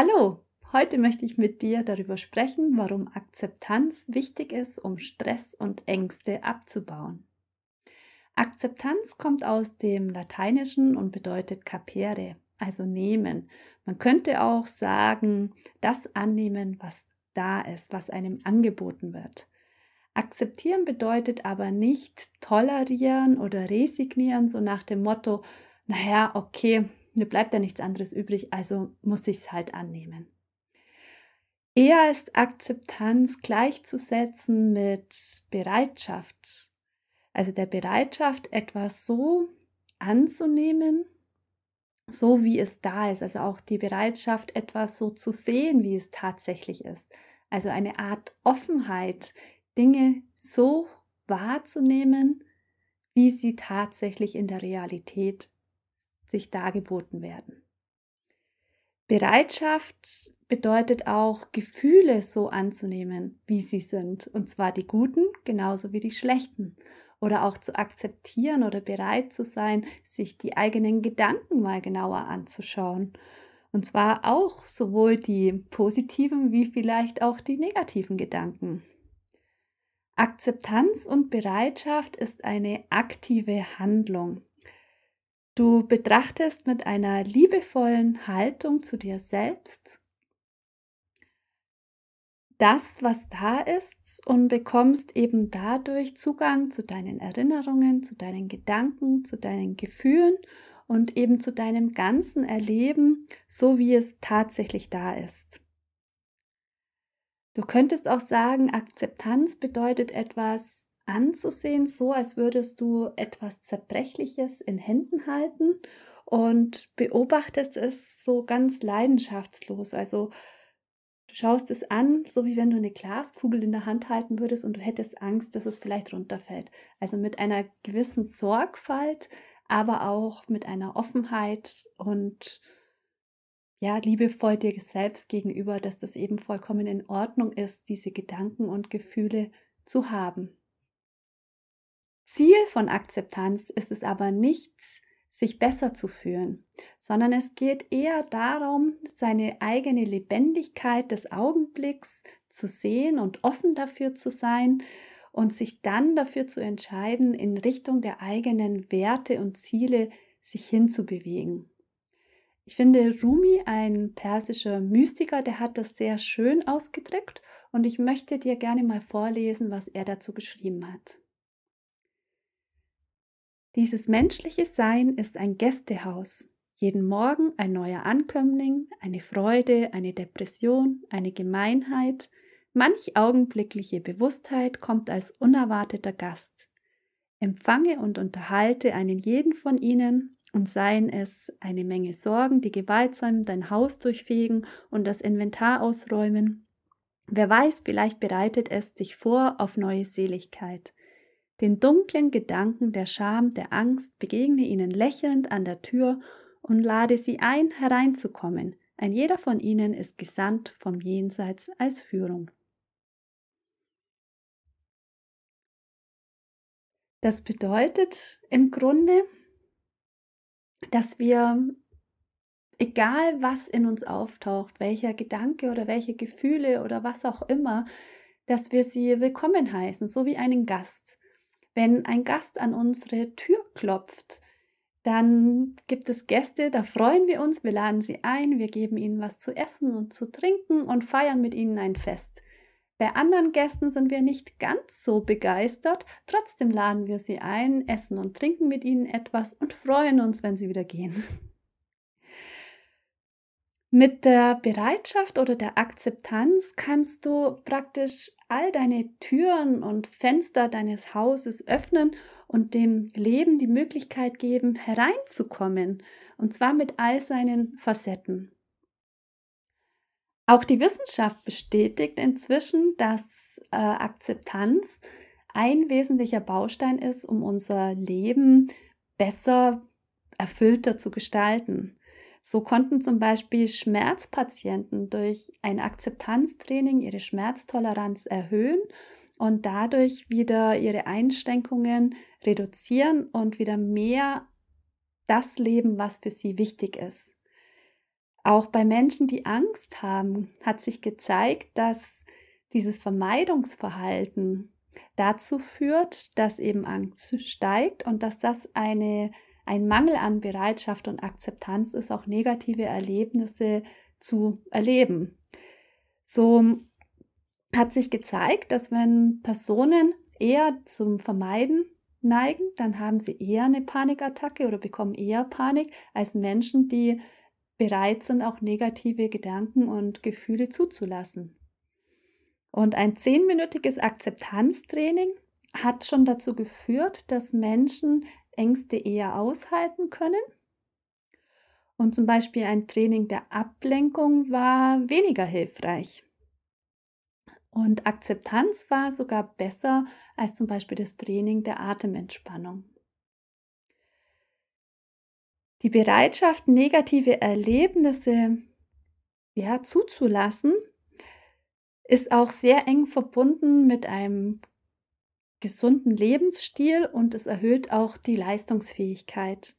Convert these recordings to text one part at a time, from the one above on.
Hallo, Heute möchte ich mit dir darüber sprechen, warum Akzeptanz wichtig ist, um Stress und Ängste abzubauen. Akzeptanz kommt aus dem Lateinischen und bedeutet capere, also nehmen. Man könnte auch sagen, das annehmen, was da ist, was einem angeboten wird. Akzeptieren bedeutet aber nicht tolerieren oder resignieren, so nach dem Motto, naja, okay, mir bleibt ja nichts anderes übrig, also muss ich es halt annehmen. Eher ist Akzeptanz gleichzusetzen mit Bereitschaft. Also der Bereitschaft, etwas so anzunehmen, so wie es da ist. Also auch die Bereitschaft, etwas so zu sehen, wie es tatsächlich ist. Also eine Art Offenheit, Dinge so wahrzunehmen, wie sie tatsächlich in der Realität sich dargeboten werden. Bereitschaft bedeutet auch, Gefühle so anzunehmen, wie sie sind, und zwar die guten genauso wie die schlechten. Oder auch zu akzeptieren oder bereit zu sein, sich die eigenen Gedanken mal genauer anzuschauen. Und zwar auch sowohl die positiven wie vielleicht auch die negativen Gedanken. Akzeptanz und Bereitschaft ist eine aktive Handlung. Du betrachtest mit einer liebevollen Haltung zu dir selbst das, was da ist und bekommst eben dadurch Zugang zu deinen Erinnerungen, zu deinen Gedanken, zu deinen Gefühlen und eben zu deinem ganzen Erleben, so wie es tatsächlich da ist. Du könntest auch sagen, Akzeptanz bedeutet etwas anzusehen, so als würdest du etwas Zerbrechliches in Händen halten und beobachtest es so ganz leidenschaftslos. Also du schaust es an, so wie wenn du eine Glaskugel in der Hand halten würdest und du hättest Angst, dass es vielleicht runterfällt. Also mit einer gewissen Sorgfalt, aber auch mit einer Offenheit und ja, liebevoll dir selbst gegenüber, dass das eben vollkommen in Ordnung ist, diese Gedanken und Gefühle zu haben. Ziel von Akzeptanz ist es aber nicht, sich besser zu fühlen, sondern es geht eher darum, seine eigene Lebendigkeit des Augenblicks zu sehen und offen dafür zu sein und sich dann dafür zu entscheiden, in Richtung der eigenen Werte und Ziele sich hinzubewegen. Ich finde Rumi, ein persischer Mystiker, der hat das sehr schön ausgedrückt und ich möchte dir gerne mal vorlesen, was er dazu geschrieben hat. Dieses menschliche Sein ist ein Gästehaus. Jeden Morgen ein neuer Ankömmling, eine Freude, eine Depression, eine Gemeinheit, manch augenblickliche Bewusstheit kommt als unerwarteter Gast. Empfange und unterhalte einen jeden von ihnen, und seien es eine Menge Sorgen, die gewaltsam dein Haus durchfegen und das Inventar ausräumen. Wer weiß, vielleicht bereitet es dich vor auf neue Seligkeit. Den dunklen Gedanken der Scham, der Angst begegne ihnen lächelnd an der Tür und lade sie ein, hereinzukommen. Ein jeder von ihnen ist gesandt vom Jenseits als Führung. Das bedeutet im Grunde, dass wir, egal was in uns auftaucht, welcher Gedanke oder welche Gefühle oder was auch immer, dass wir sie willkommen heißen, so wie einen Gast. Wenn ein Gast an unsere Tür klopft, dann gibt es Gäste, da freuen wir uns, wir laden sie ein, wir geben ihnen was zu essen und zu trinken und feiern mit ihnen ein Fest. Bei anderen Gästen sind wir nicht ganz so begeistert, trotzdem laden wir sie ein, essen und trinken mit ihnen etwas und freuen uns, wenn sie wieder gehen. Mit der Bereitschaft oder der Akzeptanz kannst du praktisch all deine Türen und Fenster deines Hauses öffnen und dem Leben die Möglichkeit geben, hereinzukommen, und zwar mit all seinen Facetten. Auch die Wissenschaft bestätigt inzwischen, dass äh, Akzeptanz ein wesentlicher Baustein ist, um unser Leben besser, erfüllter zu gestalten. So konnten zum Beispiel Schmerzpatienten durch ein Akzeptanztraining ihre Schmerztoleranz erhöhen und dadurch wieder ihre Einschränkungen reduzieren und wieder mehr das leben, was für sie wichtig ist. Auch bei Menschen, die Angst haben, hat sich gezeigt, dass dieses Vermeidungsverhalten dazu führt, dass eben Angst steigt und dass das eine, ein Mangel an Bereitschaft und Akzeptanz ist, auch negative Erlebnisse zu erleben. So hat sich gezeigt, dass wenn Personen eher zum Vermeiden neigen, dann haben sie eher eine Panikattacke oder bekommen eher Panik als Menschen, die bereit sind, auch negative Gedanken und Gefühle zuzulassen. Und ein zehnminütiges Akzeptanztraining hat schon dazu geführt, dass Menschen Ängste eher aushalten können. Und zum Beispiel ein Training der Ablenkung war weniger hilfreich. Und Akzeptanz war sogar besser als zum Beispiel das Training der Atementspannung. Die Bereitschaft, negative Erlebnisse ja, zuzulassen, ist auch sehr eng verbunden mit einem gesunden Lebensstil und es erhöht auch die Leistungsfähigkeit.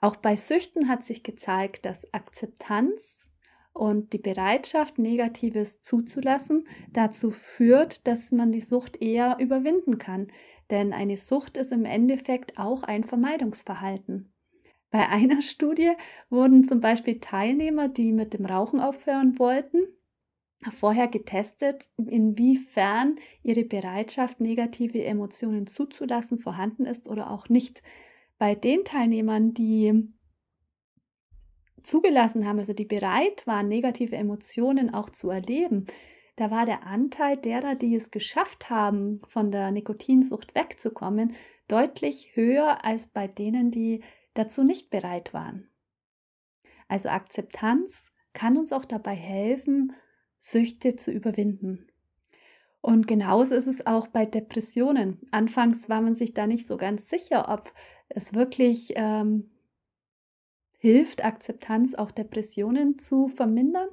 Auch bei Süchten hat sich gezeigt, dass Akzeptanz und die Bereitschaft, Negatives zuzulassen, dazu führt, dass man die Sucht eher überwinden kann. Denn eine Sucht ist im Endeffekt auch ein Vermeidungsverhalten. Bei einer Studie wurden zum Beispiel Teilnehmer, die mit dem Rauchen aufhören wollten, vorher getestet, inwiefern ihre Bereitschaft, negative Emotionen zuzulassen, vorhanden ist oder auch nicht. Bei den Teilnehmern, die zugelassen haben, also die bereit waren, negative Emotionen auch zu erleben, da war der Anteil derer, die es geschafft haben, von der Nikotinsucht wegzukommen, deutlich höher als bei denen, die dazu nicht bereit waren. Also Akzeptanz kann uns auch dabei helfen, Süchte zu überwinden. Und genauso ist es auch bei Depressionen. Anfangs war man sich da nicht so ganz sicher, ob es wirklich ähm, hilft, Akzeptanz auch Depressionen zu vermindern.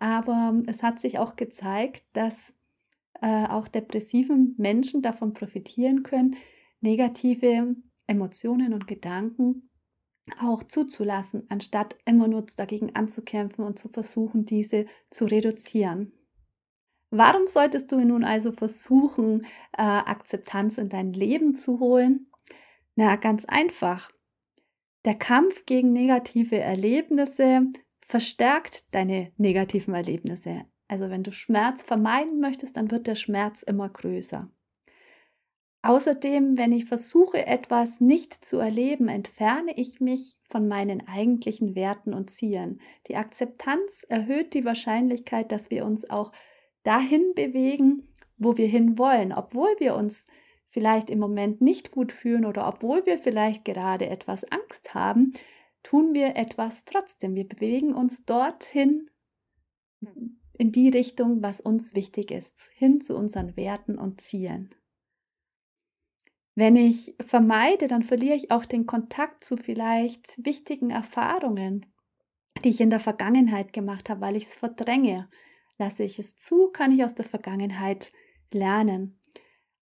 Aber es hat sich auch gezeigt, dass äh, auch depressiven Menschen davon profitieren können, negative Emotionen und Gedanken auch zuzulassen, anstatt immer nur dagegen anzukämpfen und zu versuchen, diese zu reduzieren. Warum solltest du nun also versuchen, äh, Akzeptanz in dein Leben zu holen? Na, ganz einfach. Der Kampf gegen negative Erlebnisse verstärkt deine negativen Erlebnisse. Also wenn du Schmerz vermeiden möchtest, dann wird der Schmerz immer größer. Außerdem, wenn ich versuche, etwas nicht zu erleben, entferne ich mich von meinen eigentlichen Werten und Zielen. Die Akzeptanz erhöht die Wahrscheinlichkeit, dass wir uns auch dahin bewegen, wo wir hinwollen, obwohl wir uns vielleicht im Moment nicht gut fühlen oder obwohl wir vielleicht gerade etwas Angst haben, tun wir etwas trotzdem. Wir bewegen uns dorthin in die Richtung, was uns wichtig ist, hin zu unseren Werten und Zielen. Wenn ich vermeide, dann verliere ich auch den Kontakt zu vielleicht wichtigen Erfahrungen, die ich in der Vergangenheit gemacht habe, weil ich es verdränge. Lasse ich es zu, kann ich aus der Vergangenheit lernen.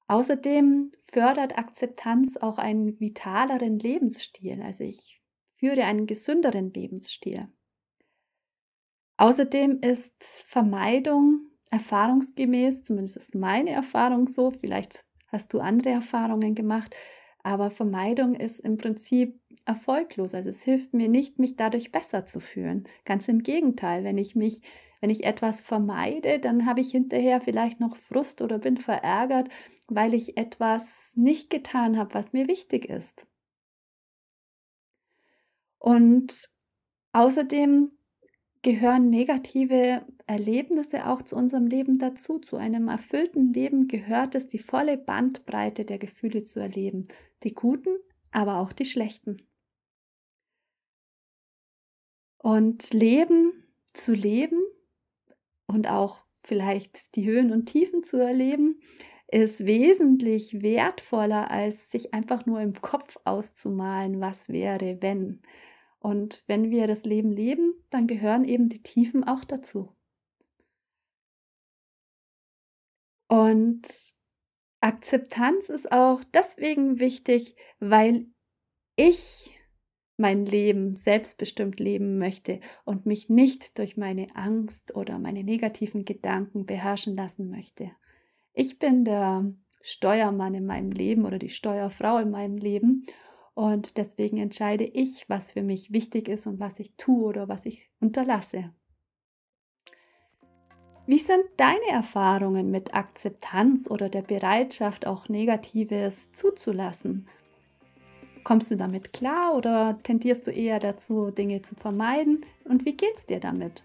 Außerdem fördert Akzeptanz auch einen vitaleren Lebensstil. Also ich führe einen gesünderen Lebensstil. Außerdem ist Vermeidung erfahrungsgemäß, zumindest ist meine Erfahrung so, vielleicht hast du andere Erfahrungen gemacht, aber Vermeidung ist im Prinzip erfolglos. Also es hilft mir nicht, mich dadurch besser zu fühlen. Ganz im Gegenteil, wenn ich mich wenn ich etwas vermeide, dann habe ich hinterher vielleicht noch Frust oder bin verärgert, weil ich etwas nicht getan habe, was mir wichtig ist. Und außerdem gehören negative Erlebnisse auch zu unserem Leben dazu. Zu einem erfüllten Leben gehört es, die volle Bandbreite der Gefühle zu erleben. Die guten, aber auch die schlechten. Und Leben zu leben und auch vielleicht die Höhen und Tiefen zu erleben, ist wesentlich wertvoller, als sich einfach nur im Kopf auszumalen, was wäre, wenn. Und wenn wir das Leben leben, dann gehören eben die Tiefen auch dazu. Und Akzeptanz ist auch deswegen wichtig, weil ich mein Leben selbstbestimmt leben möchte und mich nicht durch meine Angst oder meine negativen Gedanken beherrschen lassen möchte. Ich bin der Steuermann in meinem Leben oder die Steuerfrau in meinem Leben und deswegen entscheide ich, was für mich wichtig ist und was ich tue oder was ich unterlasse. Wie sind deine Erfahrungen mit Akzeptanz oder der Bereitschaft, auch Negatives zuzulassen? Kommst du damit klar oder tendierst du eher dazu, Dinge zu vermeiden? Und wie geht's dir damit?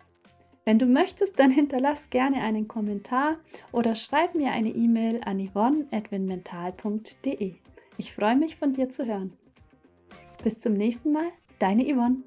Wenn du möchtest, dann hinterlass gerne einen Kommentar oder schreib mir eine E-Mail an yvonne.mental.de. Ich freue mich, von dir zu hören. Bis zum nächsten Mal, deine Yvonne.